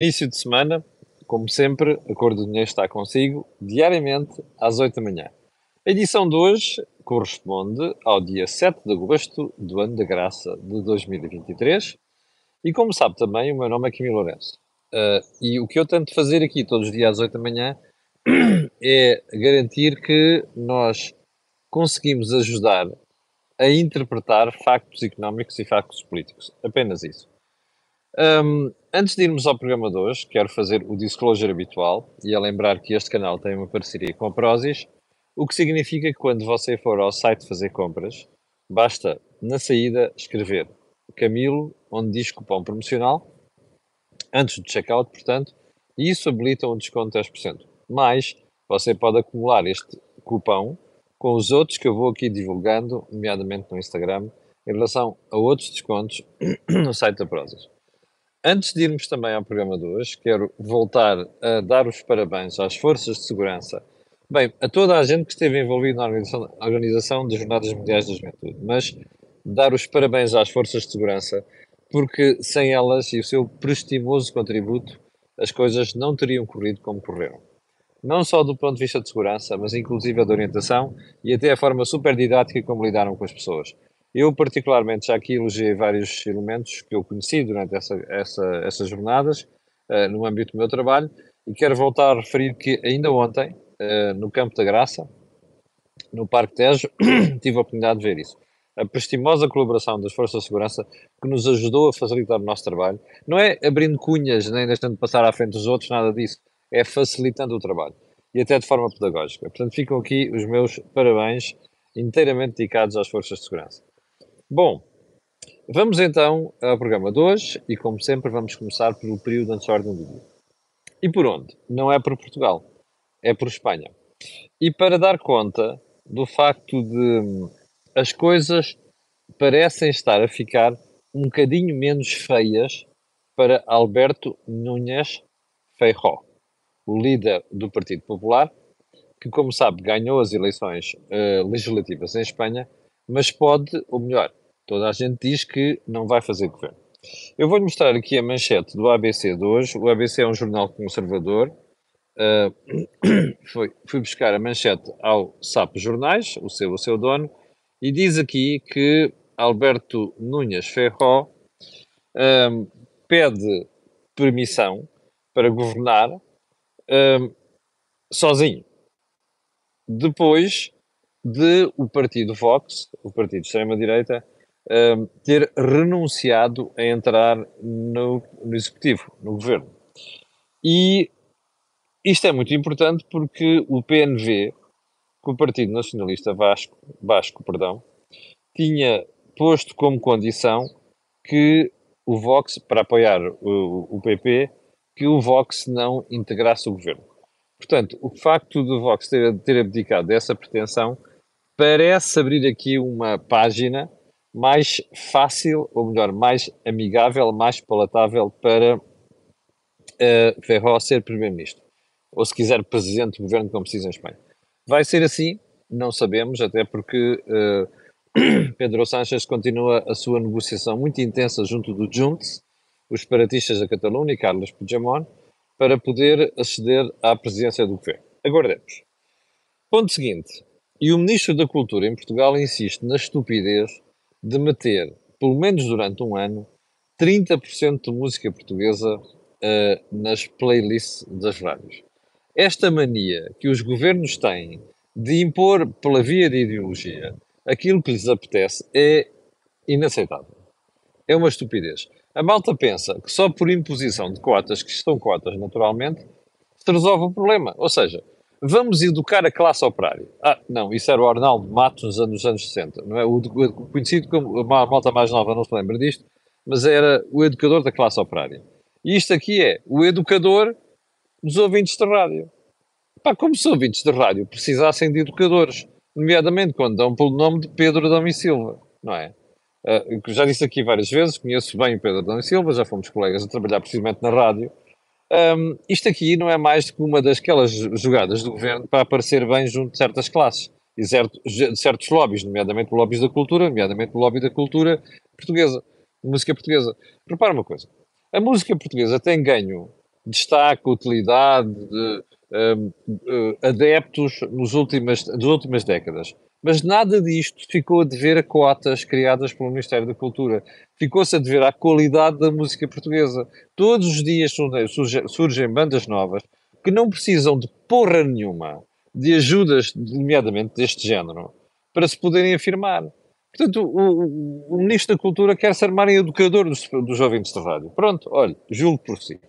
Início de semana, como sempre, a Cor do Dinheiro está consigo, diariamente às 8 da manhã. A edição de hoje corresponde ao dia 7 de agosto do ano da graça de 2023 e, como sabe também, o meu nome é Camilo Lourenço. Uh, e o que eu tento fazer aqui todos os dias às 8 da manhã é garantir que nós conseguimos ajudar a interpretar factos económicos e factos políticos. Apenas isso. Um, antes de irmos ao programa de hoje, quero fazer o disclosure habitual e a lembrar que este canal tem uma parceria com a Prozis, o que significa que quando você for ao site fazer compras, basta na saída escrever Camilo, onde diz cupom promocional, antes do checkout, portanto, e isso habilita um desconto de 10%. Mas você pode acumular este cupom com os outros que eu vou aqui divulgando, nomeadamente no Instagram, em relação a outros descontos no site da Prozis. Antes de irmos também ao programa de hoje, quero voltar a dar os parabéns às forças de segurança, bem, a toda a gente que esteve envolvida na organização, organização das Jornadas Mundiais da Juventude, mas dar os parabéns às forças de segurança, porque sem elas e o seu prestimoso contributo, as coisas não teriam corrido como correram não só do ponto de vista de segurança, mas inclusive de orientação e até a forma super didática como lidaram com as pessoas. Eu, particularmente, já aqui elogiei vários elementos que eu conheci durante essa, essa, essas jornadas, uh, no âmbito do meu trabalho, e quero voltar a referir que ainda ontem, uh, no Campo da Graça, no Parque Tejo, tive a oportunidade de ver isso. A prestimosa colaboração das Forças de Segurança que nos ajudou a facilitar o nosso trabalho. Não é abrindo cunhas, nem deixando de passar à frente dos outros, nada disso é facilitando o trabalho e até de forma pedagógica. Portanto, ficam aqui os meus parabéns inteiramente dedicados às forças de segurança. Bom, vamos então ao programa de hoje e, como sempre, vamos começar pelo período antes da ordem do dia. E por onde? Não é por Portugal, é por Espanha. E para dar conta do facto de as coisas parecem estar a ficar um bocadinho menos feias para Alberto Núñez Feijó o líder do Partido Popular, que, como sabe, ganhou as eleições uh, legislativas em Espanha, mas pode, ou melhor, toda a gente diz que não vai fazer governo. Eu vou-lhe mostrar aqui a manchete do ABC de hoje. O ABC é um jornal conservador. Uh, foi, fui buscar a manchete ao Sapo Jornais, o seu, o seu dono, e diz aqui que Alberto Núñez Ferró uh, pede permissão para governar um, sozinho. Depois de o partido Vox, o partido de extrema-direita, um, ter renunciado a entrar no, no executivo, no governo. E isto é muito importante porque o PNV, que o Partido Nacionalista Vasco, Vasco perdão, tinha posto como condição que o Vox, para apoiar o, o PP, que o Vox não integrasse o governo. Portanto, o facto do Vox ter, ter abdicado dessa pretensão parece abrir aqui uma página mais fácil, ou melhor, mais amigável, mais palatável para uh, ser Primeiro-Ministro. Ou, se quiser, Presidente do Governo, como se diz em Espanha. Vai ser assim? Não sabemos, até porque uh, Pedro Sánchez continua a sua negociação muito intensa junto do Junts, os separatistas da Catalunha e Carlos Puigdemont para poder aceder à presidência do governo. Aguardemos. Ponto seguinte. E o Ministro da Cultura em Portugal insiste na estupidez de meter, pelo menos durante um ano, 30% de música portuguesa uh, nas playlists das rádios. Esta mania que os governos têm de impor pela via de ideologia aquilo que lhes apetece é inaceitável. É uma estupidez. A malta pensa que só por imposição de cotas, que estão cotas naturalmente, se resolve o problema. Ou seja, vamos educar a classe operária. Ah, não, isso era o Arnaldo Matos nos anos, nos anos 60, não é? O, conhecido como, a malta mais nova não se lembra disto, mas era o educador da classe operária. E isto aqui é o educador dos ouvintes de rádio. Pá, como se ouvintes de rádio precisassem de educadores, nomeadamente quando dão pelo nome de Pedro Adão e Silva, não é? Uh, já disse aqui várias vezes, conheço bem o Pedro Adão Silva, já fomos colegas a trabalhar precisamente na rádio. Um, isto aqui não é mais do que uma dasquelas jogadas do governo para aparecer bem junto de certas classes e certo, de certos lobbies, nomeadamente lobbies da cultura, nomeadamente o lobby da cultura portuguesa, música portuguesa. Repara uma coisa, a música portuguesa tem ganho destaque, utilidade, de, um, uh, adeptos nos últimas, nas últimas décadas. Mas nada disto ficou a dever a cotas criadas pelo Ministério da Cultura. Ficou-se a dever à qualidade da música portuguesa. Todos os dias surgem, bandas novas que não precisam de porra nenhuma de ajudas, nomeadamente deste género, para se poderem afirmar. Portanto, o, o, o Ministro da Cultura quer se armar em educador dos, dos ouvintes de rádio. Pronto, olha, julgo por si.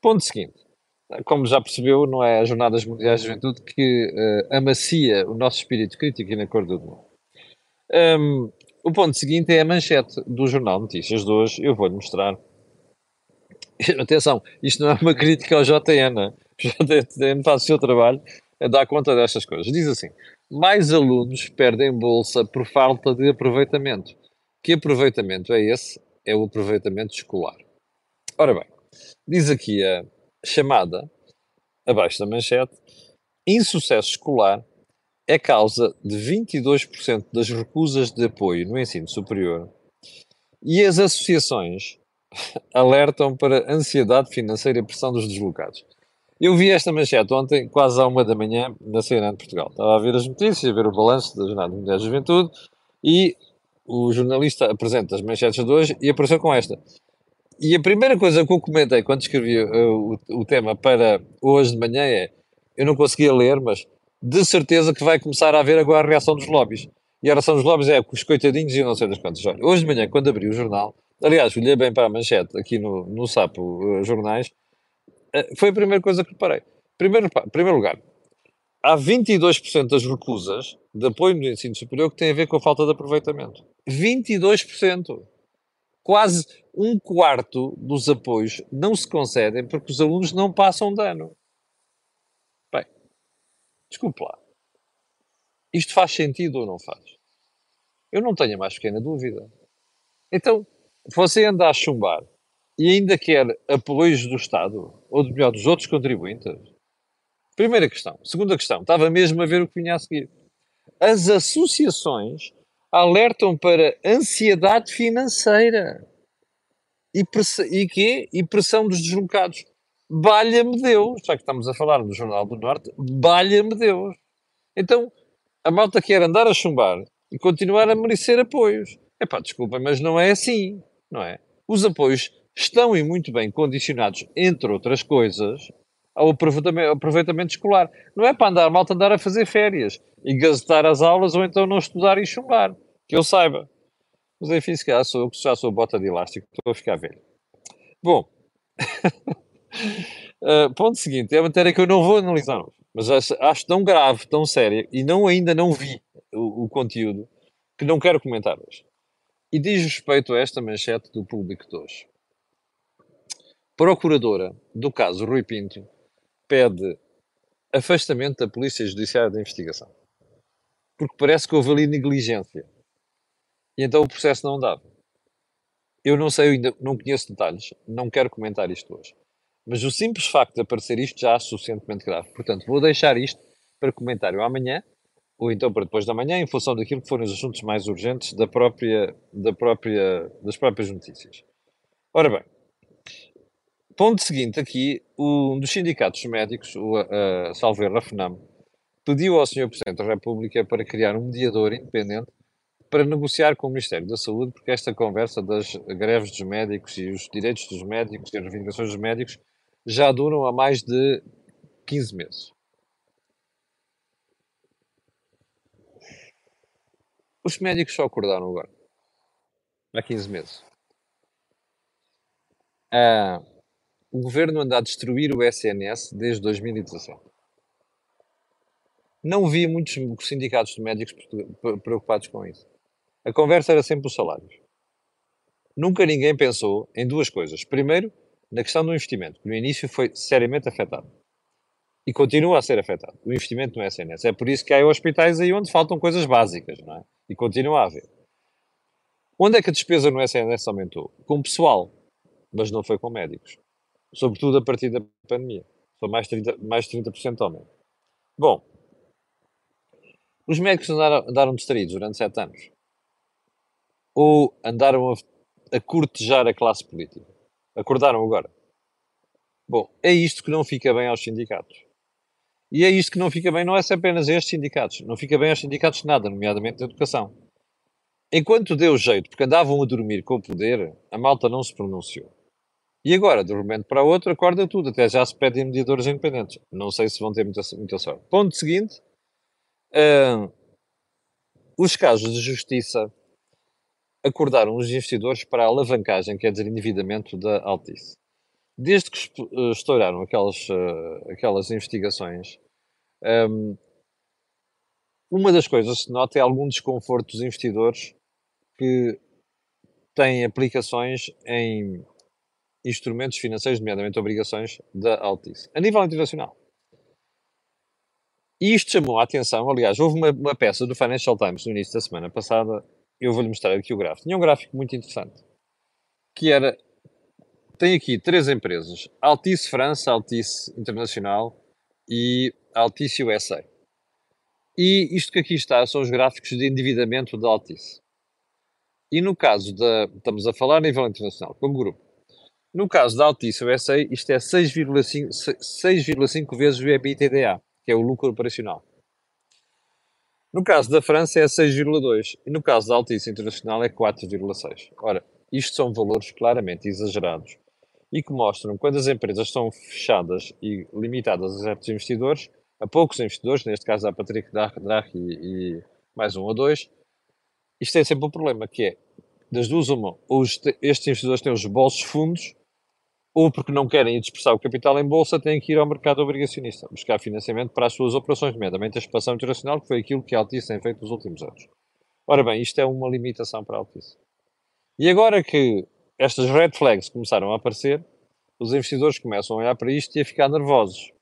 Ponto seguinte como já percebeu, não é as Jornadas Mundiais de Juventude que uh, amacia o nosso espírito crítico e na cor do mundo. Um, o ponto seguinte é a manchete do Jornal Notícias de hoje. Eu vou-lhe mostrar. Atenção, isto não é uma crítica ao JN. O JN faz o seu trabalho a dar conta destas coisas. Diz assim: mais alunos perdem bolsa por falta de aproveitamento. Que aproveitamento é esse? É o aproveitamento escolar. Ora bem, diz aqui a chamada, abaixo da manchete, insucesso escolar é causa de 22% das recusas de apoio no ensino superior e as associações alertam para ansiedade financeira e pressão dos deslocados. Eu vi esta manchete ontem, quase à uma da manhã, na CNN de Portugal. Estava a ver as notícias, a ver o balanço da Jornada Mundial da Juventude e o jornalista apresenta as manchetes de hoje e apareceu com esta. E a primeira coisa que eu comentei quando escrevi uh, o, o, tema para hoje de manhã é: eu não conseguia ler, mas de certeza que vai começar a haver agora a reação dos lobbies. E a reação dos lobbies é os coitadinhos e não sei das quantas. Olha, hoje de manhã, quando abri o jornal, aliás, olhei bem para a manchete aqui no, no Sapo uh, Jornais, uh, foi a primeira coisa que reparei. Primeiro, primeiro lugar, há 22% das recusas de apoio no ensino superior que têm a ver com a falta de aproveitamento. 22%! Quase um quarto dos apoios não se concedem porque os alunos não passam de ano. Bem, desculpe lá. Isto faz sentido ou não faz? Eu não tenho a mais pequena dúvida. Então, você anda a chumbar e ainda quer apoios do Estado, ou melhor, dos outros contribuintes? Primeira questão. Segunda questão. Estava mesmo a ver o que vinha a seguir. As associações alertam para ansiedade financeira e, e quê? E pressão dos deslocados. Balha-me Deus, já que estamos a falar no Jornal do Norte, balha-me Deus. Então, a malta quer andar a chumbar e continuar a merecer apoios. Epá, desculpa, mas não é assim, não é? Os apoios estão e muito bem condicionados, entre outras coisas, ao aproveitamento, aproveitamento escolar. Não é para andar, malta andar a fazer férias e gazetar as aulas ou então não estudar e chumbar. Que eu saiba. Mas enfim, se calhar sou já sou bota de elástico, estou a ficar velho. Bom, uh, ponto seguinte, é a matéria que eu não vou analisar mas acho, acho tão grave, tão séria, e não ainda não vi o, o, conteúdo, que não quero comentar hoje. E diz respeito a esta manchete do público de hoje. Procuradora do caso Rui Pinto pede afastamento da Polícia Judiciária da investigação. Porque parece que houve ali negligência. E então o processo não andava. Eu não sei, ainda não conheço detalhes, não quero comentar isto hoje. Mas o simples facto de aparecer isto já é suficientemente grave. Portanto, vou deixar isto para comentário amanhã, ou então para depois da manhã, em função daquilo que forem os assuntos mais urgentes da própria, da própria, das próprias notícias. Ora bem, ponto seguinte aqui, um dos sindicatos médicos, o uh, Salveira FNAM, pediu ao Sr. Presidente da República para criar um mediador independente para negociar com o Ministério da Saúde, porque esta conversa das greves dos médicos e os direitos dos médicos e as reivindicações dos médicos já duram há mais de 15 meses. Os médicos só acordaram agora. Há 15 meses. Ah, o governo anda a destruir o SNS desde 2017. Não vi muitos sindicatos de médicos preocupados com isso. A conversa era sempre os salários. Nunca ninguém pensou em duas coisas. Primeiro, na questão do investimento, que no início foi seriamente afetado. E continua a ser afetado. O investimento no SNS. É por isso que há hospitais aí onde faltam coisas básicas, não é? E continua a haver. Onde é que a despesa no SNS aumentou? Com pessoal, mas não foi com médicos. Sobretudo a partir da pandemia. Foi mais, 30, mais de 30% aumento. Bom, os médicos andaram, andaram distraídos durante sete anos ou andaram a, a cortejar a classe política? Acordaram agora? Bom, é isto que não fica bem aos sindicatos. E é isto que não fica bem, não é apenas a estes sindicatos, não fica bem aos sindicatos nada, nomeadamente da educação. Enquanto deu jeito, porque andavam a dormir com o poder, a malta não se pronunciou. E agora, de um momento para outro, acorda tudo, até já se pedem mediadores independentes. Não sei se vão ter muita, muita sorte. Ponto seguinte, uh, os casos de justiça acordaram os investidores para a alavancagem, quer dizer, endividamento da Altice. Desde que eh, estouraram aquelas, uh, aquelas investigações, um, uma das coisas que se nota é algum desconforto dos investidores que têm aplicações em instrumentos financeiros, nomeadamente obrigações da Altice, a nível internacional. E isto chamou a atenção, aliás, houve uma, uma peça do Financial Times no início da semana passada, eu vou-lhe mostrar aqui o gráfico. Tinha um gráfico muito interessante, que era, tem aqui três empresas, Altice França, Altice Internacional e Altice USA. E isto que aqui está são os gráficos de endividamento da Altice. E no caso da. Estamos a falar a nível internacional, como grupo. No caso da Altice USA, isto é 6,5 vezes o EBITDA, que é o lucro operacional. No caso da França é 6,2 e no caso da Altice Internacional é 4,6. Ora, isto são valores claramente exagerados e que mostram quando as empresas são fechadas e limitadas a certos investidores, a poucos investidores, neste caso a Patrick Draghi e, e mais um ou dois, isto tem sempre um problema, que é, das duas uma, ou estes investidores têm os bolsos fundos, ou porque não querem dispersar o capital em bolsa, têm que ir ao mercado obrigacionista, buscar financiamento para as suas operações, nomeadamente a expansão internacional, que foi aquilo que a Altice tem feito nos últimos anos. Ora bem, isto é uma limitação para a Altice. E agora que estas red flags começaram a aparecer, os investidores começam a olhar para isto e a ficar nervosos.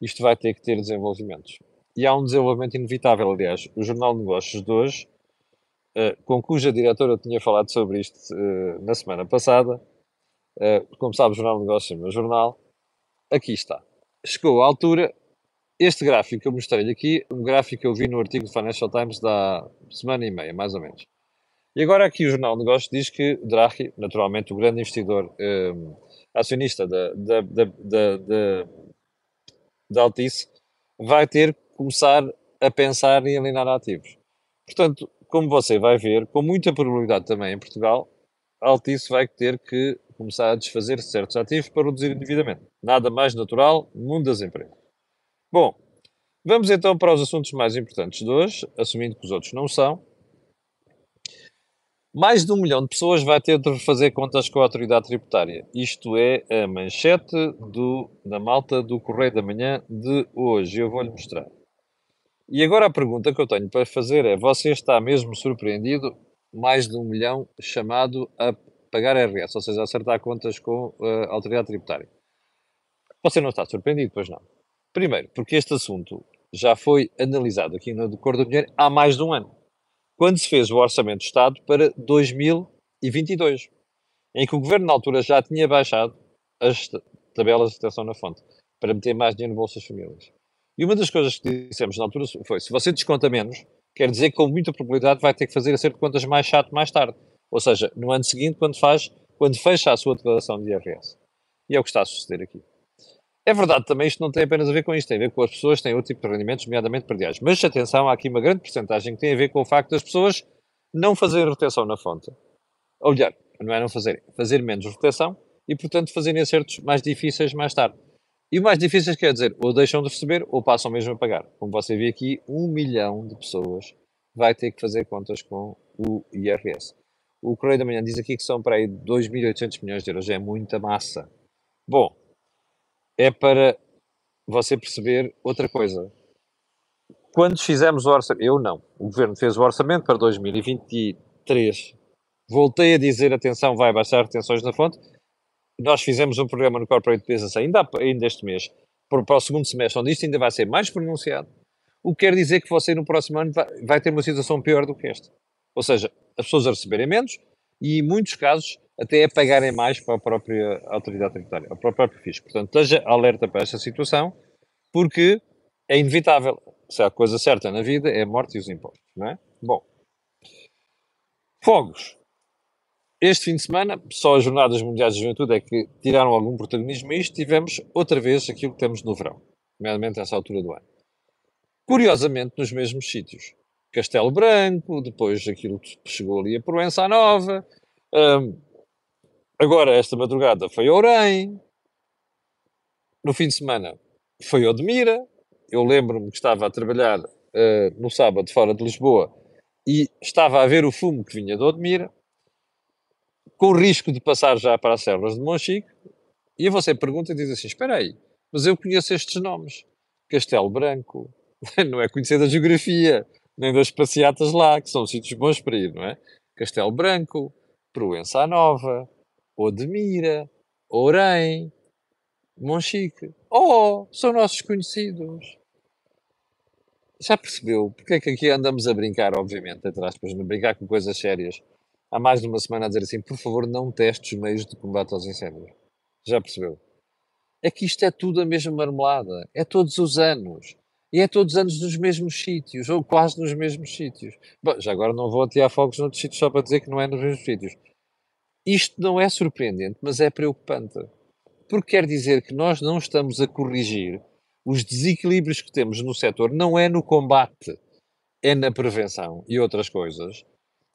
Isto vai ter que ter desenvolvimentos. E há um desenvolvimento inevitável, aliás. O Jornal de Negócios de hoje eh, com cuja diretora eu tinha falado sobre isto uh, na semana passada. Uh, como sabe, o Jornal de Negócios é o meu jornal. Aqui está. Chegou à altura. Este gráfico que eu mostrei-lhe aqui, um gráfico que eu vi no artigo do Financial Times da semana e meia, mais ou menos. E agora aqui o Jornal de Negócios diz que Draghi, naturalmente o grande investidor um, acionista da, da, da, da, da, da Altice, vai ter que começar a pensar em alienar ativos. Portanto, como você vai ver, com muita probabilidade também em Portugal, Altice vai ter que começar a desfazer certos ativos para reduzir o endividamento. Nada mais natural no mundo das empresas. Bom, vamos então para os assuntos mais importantes de hoje, assumindo que os outros não são. Mais de um milhão de pessoas vai ter de fazer contas com a autoridade tributária. Isto é a manchete do, da malta do Correio da Manhã de hoje. Eu vou-lhe mostrar. E agora a pergunta que eu tenho para fazer é: você está mesmo surpreendido? Mais de um milhão chamado a pagar RS, ou seja, a acertar contas com a autoridade tributária. Você não está surpreendido, pois não? Primeiro, porque este assunto já foi analisado aqui no Cor do Dinheiro há mais de um ano, quando se fez o Orçamento de Estado para 2022, em que o Governo na altura já tinha baixado as tabelas de atenção na fonte para meter mais dinheiro no bolso das famílias. E uma das coisas que dissemos na altura foi: se você desconta menos, quer dizer que com muita probabilidade vai ter que fazer acerto de contas mais chato mais tarde. Ou seja, no ano seguinte, quando faz, quando fecha a sua declaração de IRS. E é o que está a suceder aqui. É verdade também, isto não tem apenas a ver com isto, tem a ver com as pessoas que têm outro tipo de rendimentos, nomeadamente perdiais. Mas atenção, há aqui uma grande porcentagem que tem a ver com o facto das pessoas não fazerem retenção na fonte. Ou melhor, não é não fazerem, fazer menos retenção e, portanto, fazerem acertos mais difíceis mais tarde. E mais difícil quer dizer, ou deixam de receber ou passam mesmo a pagar. Como você vê aqui, um milhão de pessoas vai ter que fazer contas com o IRS. O Correio da Manhã diz aqui que são para aí 2.800 milhões de euros. É muita massa. Bom, é para você perceber outra coisa. Quando fizemos o orçamento, eu não, o Governo fez o orçamento para 2023. Voltei a dizer, atenção, vai baixar retenções na fonte nós fizemos um programa no Corporate Business ainda, ainda este mês, para, para o segundo semestre, onde isto ainda vai ser mais pronunciado, o que quer dizer que você no próximo ano vai, vai ter uma situação pior do que esta. Ou seja, as pessoas a receberem menos e, em muitos casos, até a pagarem mais para a própria autoridade tributária, para o próprio fisco. Portanto, esteja alerta para esta situação, porque é inevitável. Se a coisa certa na vida é a morte e os impostos, não é? Bom. Fogos. Este fim de semana, só as Jornadas Mundiais de Juventude é que tiraram algum protagonismo a isto, tivemos outra vez aquilo que temos no verão, nomeadamente essa altura do ano. Curiosamente, nos mesmos sítios. Castelo Branco, depois aquilo que chegou ali a Proença Nova, um, agora esta madrugada foi Orem, no fim de semana foi Odmira, eu lembro-me que estava a trabalhar uh, no sábado fora de Lisboa e estava a ver o fumo que vinha de Odmira, com o risco de passar já para as serras de Monchique, e você pergunta e diz assim, espera aí, mas eu conheço estes nomes, Castelo Branco, não é conhecer da geografia, nem das passeatas lá, que são sítios bons para ir, não é? Castelo Branco, Proença Nova, Odmira, Orem, Monchique. Oh, são nossos conhecidos. Já percebeu porque é que aqui andamos a brincar, obviamente, atrás, depois de brincar com coisas sérias? Há mais de uma semana a dizer assim, por favor, não teste os meios de combate aos incêndios. Já percebeu? É que isto é tudo a mesma marmelada. É todos os anos. E é todos os anos nos mesmos sítios, ou quase nos mesmos sítios. Bom, já agora não vou atear fogos noutros sítios só para dizer que não é nos mesmos sítios. Isto não é surpreendente, mas é preocupante. Porque quer dizer que nós não estamos a corrigir os desequilíbrios que temos no setor, não é no combate, é na prevenção e outras coisas.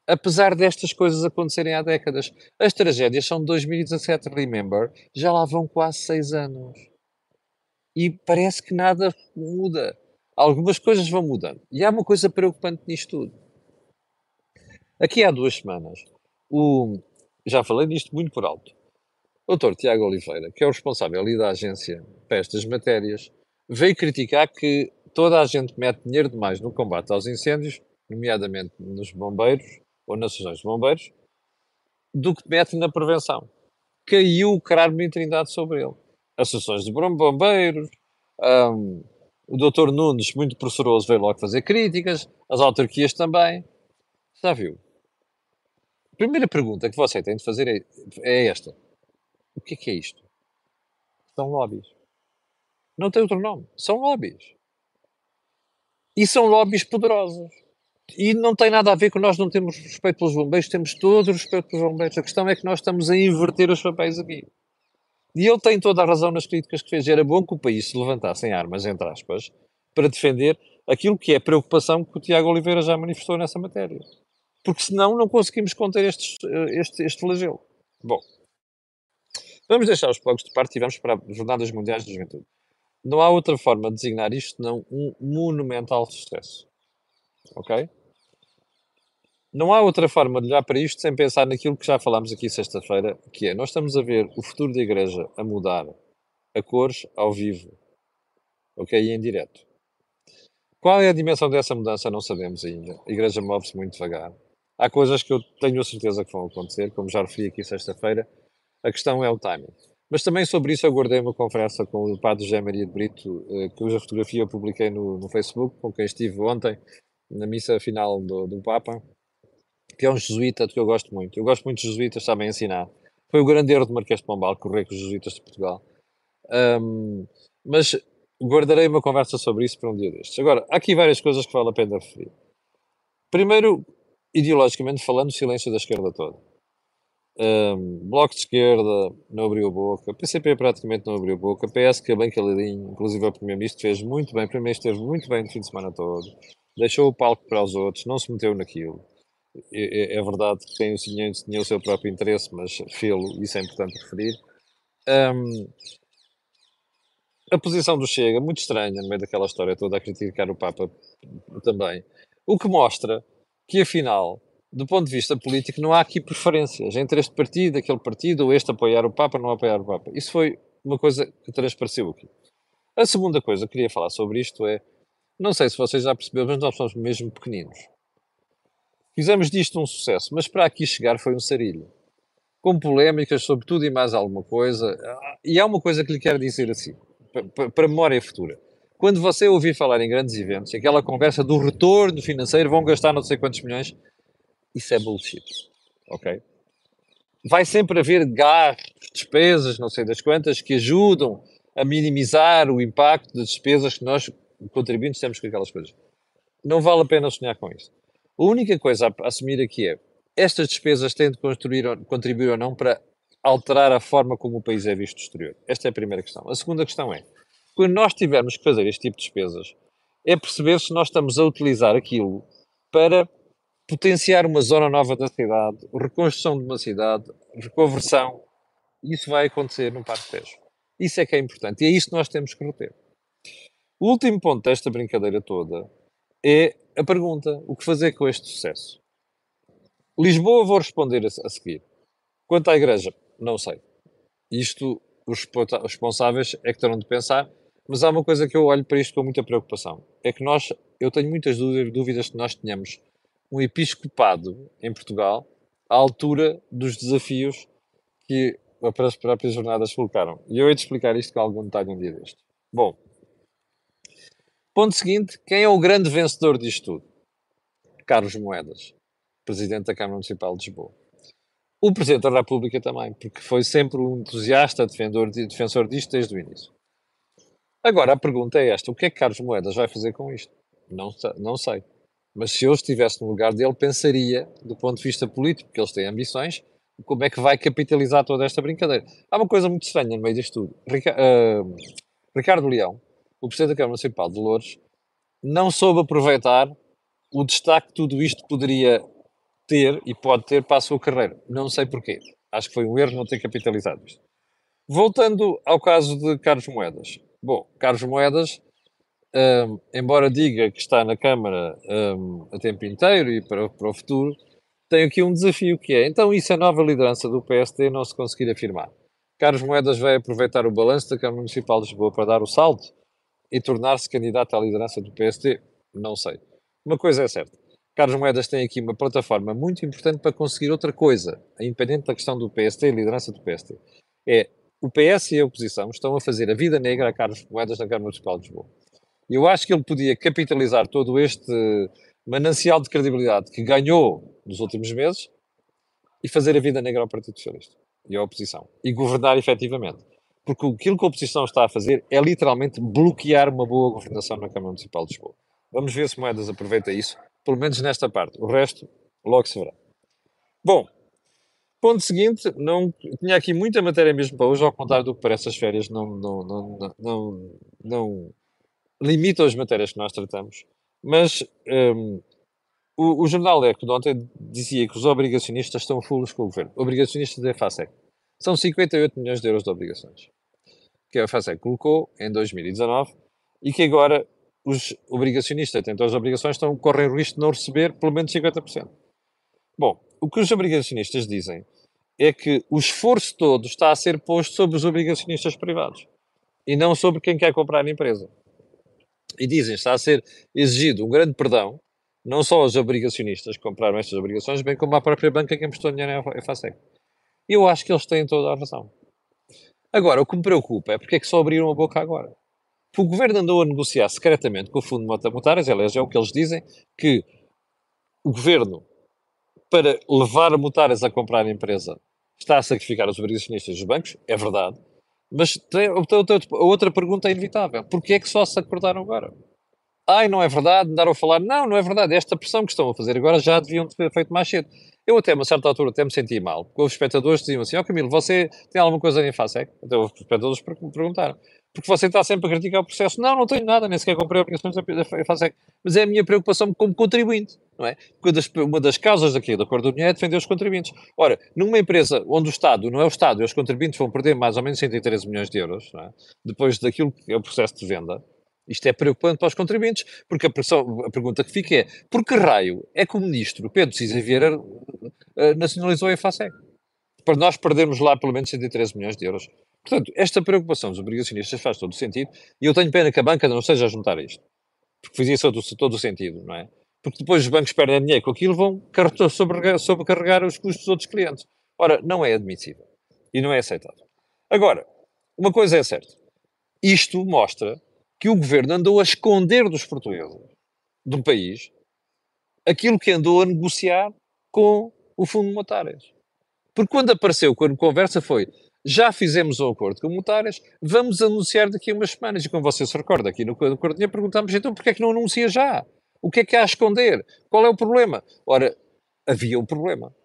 Apesar destas coisas acontecerem há décadas. As tragédias são de 2017, remember? Já lá vão quase seis anos. E parece que nada muda. Algumas coisas vão mudando. E há uma coisa preocupante nisto tudo. Aqui há duas semanas, o, já falei nisto muito por alto. O Dr. Tiago Oliveira, que é o responsável ali da agência para estas matérias, veio criticar que toda a gente mete dinheiro demais no combate aos incêndios, nomeadamente nos bombeiros ou nas sessões de bombeiros, do que mete na prevenção. Caiu o caralho de trindade sobre ele. As sessões de bombeiros, um, o Dr. Nunes, muito pressuroso, veio logo fazer críticas, as autarquias também. Já viu? A primeira pergunta que você tem de fazer é, é esta: o que é que é isto? São lobbies. Não tem outro nome. São lobbies. E são lobbies poderosos. E não tem nada a ver com nós não temos respeito pelos bombeiros, temos todo o respeito pelos bombeiros. A questão é que nós estamos a inverter os papéis aqui. E ele tem toda a razão nas críticas que fez. Era bom que o país se levantasse em armas, entre aspas, para defender aquilo que é preocupação que o Tiago Oliveira já manifestou nessa matéria porque senão não conseguimos conter este, este, este flagelo. Bom, vamos deixar os blocos de parte e vamos para as Jornadas Mundiais de Juventude. Não há outra forma de designar isto senão um monumental sucesso. Ok? Não há outra forma de olhar para isto sem pensar naquilo que já falámos aqui sexta-feira, que é nós estamos a ver o futuro da Igreja a mudar a cores ao vivo, ok? E em direto. Qual é a dimensão dessa mudança? Não sabemos ainda. A Igreja move-se muito devagar. Há coisas que eu tenho a certeza que vão acontecer, como já referi aqui sexta-feira. A questão é o timing. Mas também sobre isso eu guardei uma conversa com o padre José Maria de Brito, eh, cuja fotografia eu publiquei no, no Facebook, com quem estive ontem na missa final do, do Papa, que é um jesuíta que eu gosto muito. Eu gosto muito de jesuítas, sabem ensinar. Foi o grande erro de Marquês de Pombal, correr com os jesuítas de Portugal. Um, mas guardarei uma conversa sobre isso para um dia destes. Agora, há aqui várias coisas que vale a pena referir. Primeiro, ideologicamente falando, o silêncio da esquerda toda. Um, bloco de esquerda não abriu boca, PCP praticamente não abriu boca, PS que é bem caladinho, inclusive o Primeiro-Ministro fez muito bem, o Primeiro-Ministro esteve muito bem no fim de semana todo, deixou o palco para os outros, não se meteu naquilo. É, é, é verdade que tem o, tinha, tinha o seu próprio interesse, mas fê-lo, isso é importante referir. Um, a posição do Chega, muito estranha no meio daquela história toda, a criticar o Papa também. O que mostra que afinal, do ponto de vista político, não há aqui preferências entre este partido, aquele partido, ou este apoiar o Papa, não apoiar o Papa. Isso foi uma coisa que transpareceu aqui. A segunda coisa que queria falar sobre isto é, não sei se vocês já perceberam, mas nós somos mesmo pequeninos. Fizemos disto um sucesso, mas para aqui chegar foi um sarilho. Com polémicas sobre tudo e mais alguma coisa. E há uma coisa que lhe quero dizer assim, para memória futura quando você ouvir falar em grandes eventos, aquela conversa do retorno financeiro, vão gastar não sei quantos milhões, isso é bullshit. Ok? Vai sempre haver gastos, despesas, não sei das quantas, que ajudam a minimizar o impacto das despesas que nós, contribuintes, temos com aquelas coisas. Não vale a pena sonhar com isso. A única coisa a assumir aqui é estas despesas têm de contribuir ou não para alterar a forma como o país é visto no exterior? Esta é a primeira questão. A segunda questão é, quando nós tivermos que fazer este tipo de despesas, é perceber se nós estamos a utilizar aquilo para potenciar uma zona nova da cidade, reconstrução de uma cidade, reconversão. Isso vai acontecer no Parque Tejo. Isso é que é importante e é isso que nós temos que reter. O último ponto desta brincadeira toda é a pergunta: o que fazer com este sucesso? Lisboa, vou responder a, seguir. Quanto à Igreja, não sei. Isto, os responsáveis é que terão de pensar, mas há uma coisa que eu olho para isto com muita preocupação: é que nós, eu tenho muitas dúvidas que nós tenhamos um episcopado em Portugal à altura dos desafios que as próprias jornadas colocaram. E eu hei de explicar isto com algum detalhe um dia deste. Bom, ponto seguinte: quem é o grande vencedor disto tudo? Carlos Moedas, presidente da Câmara Municipal de Lisboa. O Presidente da República também, porque foi sempre um entusiasta defensor, defensor disto desde o início. Agora, a pergunta é esta: o que é que Carlos Moedas vai fazer com isto? Não, não sei. Mas se eu estivesse no lugar dele, pensaria, do ponto de vista político, porque eles têm ambições, como é que vai capitalizar toda esta brincadeira. Há uma coisa muito estranha no meio disto tudo. uh, Ricardo Leão, o Presidente da Câmara Municipal de Louros, não soube aproveitar o destaque que tudo isto poderia ter e pode ter para a sua carreira. Não sei porquê. Acho que foi um erro não ter capitalizado isto. Voltando ao caso de Carlos Moedas. Bom, Carlos Moedas, um, embora diga que está na Câmara um, a tempo inteiro e para, para o futuro, tem aqui um desafio que é, então isso é nova liderança do PSD não se conseguir afirmar. Carlos Moedas vai aproveitar o balanço da Câmara Municipal de Lisboa para dar o salto e tornar-se candidato à liderança do PSD? Não sei. Uma coisa é certa. Carlos Moedas tem aqui uma plataforma muito importante para conseguir outra coisa, independente da questão do PSD e liderança do PSD. É o PS e a oposição estão a fazer a vida negra a Carlos Moedas na Câmara Municipal de Lisboa. Eu acho que ele podia capitalizar todo este manancial de credibilidade que ganhou nos últimos meses e fazer a vida negra ao Partido Socialista e à oposição e governar efetivamente. Porque aquilo que a oposição está a fazer é literalmente bloquear uma boa governação na Câmara Municipal de Lisboa. Vamos ver se Moedas aproveita isso, pelo menos nesta parte. O resto, logo se verá. Bom, ponto seguinte, não, tinha aqui muita matéria mesmo para hoje, ao contrário do que parece as férias não, não, não, não, não, limitam as matérias que nós tratamos. Mas um, o, o, jornal Eco de ontem dizia que os obrigacionistas estão fulos com o governo. Obrigacionistas da FASEC. São 58 milhões de euros de obrigações que a FASEC colocou em 2019 e que agora os obrigacionistas detentores de obrigações estão, correm o risco de não receber pelo menos 50%. Bom, o que os obrigacionistas dizem é que o esforço todo está a ser posto sobre os obrigacionistas privados e não sobre quem quer comprar a empresa e dizem está a ser exigido um grande perdão, não só aos obrigacionistas que compraram estas obrigações, bem como à própria banca que emprestou dinheiro à FASEC. Eu acho que eles têm toda a razão. Agora, o que me preocupa é porque é que só abriram a boca agora. Porque o governo andou a negociar secretamente com o Fundo de Motárias, aliás, é o que eles dizem, que o governo, para levar a Motárias a comprar a empresa, está a sacrificar os obrigacionistas dos bancos, é verdade, mas tem, a outra pergunta é inevitável. Porquê é que só se acordaram agora? Ai, não é verdade, andaram a falar. Não, não é verdade. Esta pressão que estão a fazer agora já deviam ter feito mais cedo. Eu até, a uma certa altura, até me senti mal, porque os espectadores diziam assim, ó oh, Camilo, você tem alguma coisa em FASEC? Até os espectadores perguntaram. Porque você está sempre a criticar o processo. Não, não tenho nada, nem sequer comprei obrigações da FASEC. Mas é a minha preocupação como contribuinte, não é? Porque uma das causas daqui do Acordo do Dinheiro é defender os contribuintes. Ora, numa empresa onde o Estado não é o Estado e os contribuintes vão perder mais ou menos 113 milhões de euros, é? depois daquilo que é o processo de venda, isto é preocupante para os contribuintes, porque a, pressão, a, pergunta que fica é: por que raio é que o ministro Pedro Cisa Vieira uh, nacionalizou a FASEC? Para nós perdermos lá pelo menos 113 milhões de euros. Portanto, esta preocupação dos obrigacionistas faz todo o sentido e eu tenho pena que a banca não esteja a juntar isto. Porque fazia todo, todo o sentido, não é? Porque depois os bancos perdem dinheiro com aquilo vão sobrecarregar os custos dos outros clientes. Ora, não é admissível. E não é aceitável. Agora, uma coisa é certa. Isto mostra que o governo andou a esconder dos portugueses do país aquilo que andou a negociar com o Fundo Monetário. Porque quando apareceu, quando conversa foi já fizemos um acordo com motárias, vamos anunciar daqui a umas semanas. E como você se recorda, aqui no de perguntámos então porquê é que não anuncia já? O que é que há a esconder? Qual é o problema? Ora, havia um problema.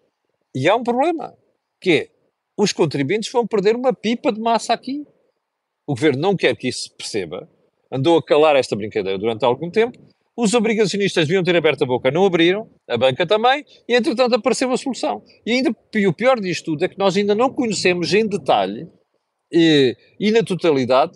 E há um problema, que é, os contribuintes vão perder uma pipa de massa aqui. O governo não quer que isso se perceba, andou a calar esta brincadeira durante algum tempo, os obrigacionistas deviam ter aberto a boca, não abriram, a banca também, e entretanto apareceu a solução. E ainda e o pior disto tudo é que nós ainda não conhecemos em detalhe e, e na totalidade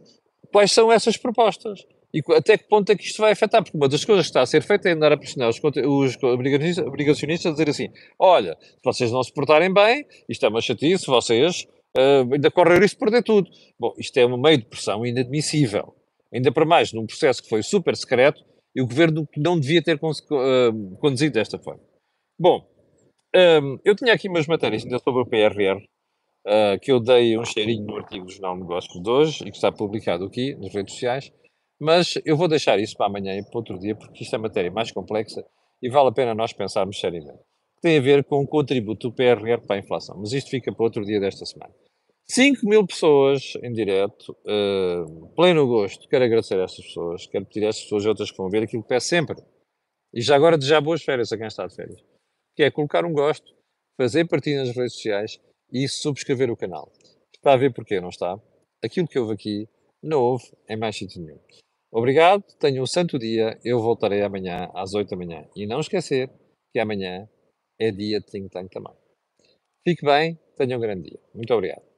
quais são essas propostas. E até que ponto é que isto vai afetar? Porque uma das coisas que está a ser feita é andar a pressionar os, os obrigacionistas a dizer assim: olha, se vocês não se portarem bem, isto é uma chatice, vocês uh, ainda correm o risco de perder tudo. Bom, isto é um meio de pressão inadmissível. Ainda para mais num processo que foi super secreto e o governo não devia ter uh, conduzido desta forma. Bom, um, eu tinha aqui umas matérias ainda sobre o PRR, uh, que eu dei um cheirinho no artigo do Jornal Negócios de hoje e que está publicado aqui nas redes sociais. Mas eu vou deixar isso para amanhã e para outro dia, porque isto é matéria mais complexa e vale a pena nós pensarmos seriamente. Tem a ver com o contributo do PRR para a inflação, mas isto fica para outro dia desta semana. 5 mil pessoas em direto, uh, pleno gosto. Quero agradecer a estas pessoas, quero pedir a estas pessoas e outras que vão ver aquilo que peço sempre. E já agora desejar boas férias a quem está de férias. Que é colocar um gosto, fazer partilha nas redes sociais e subscrever o canal. Está a ver porquê, não está? Aquilo que houve aqui não houve em mais sítio nenhum. Obrigado, tenham um santo dia. Eu voltarei amanhã às 8 da manhã. E não esquecer que amanhã é dia de Think Tank também. Fique bem, tenham um grande dia. Muito obrigado.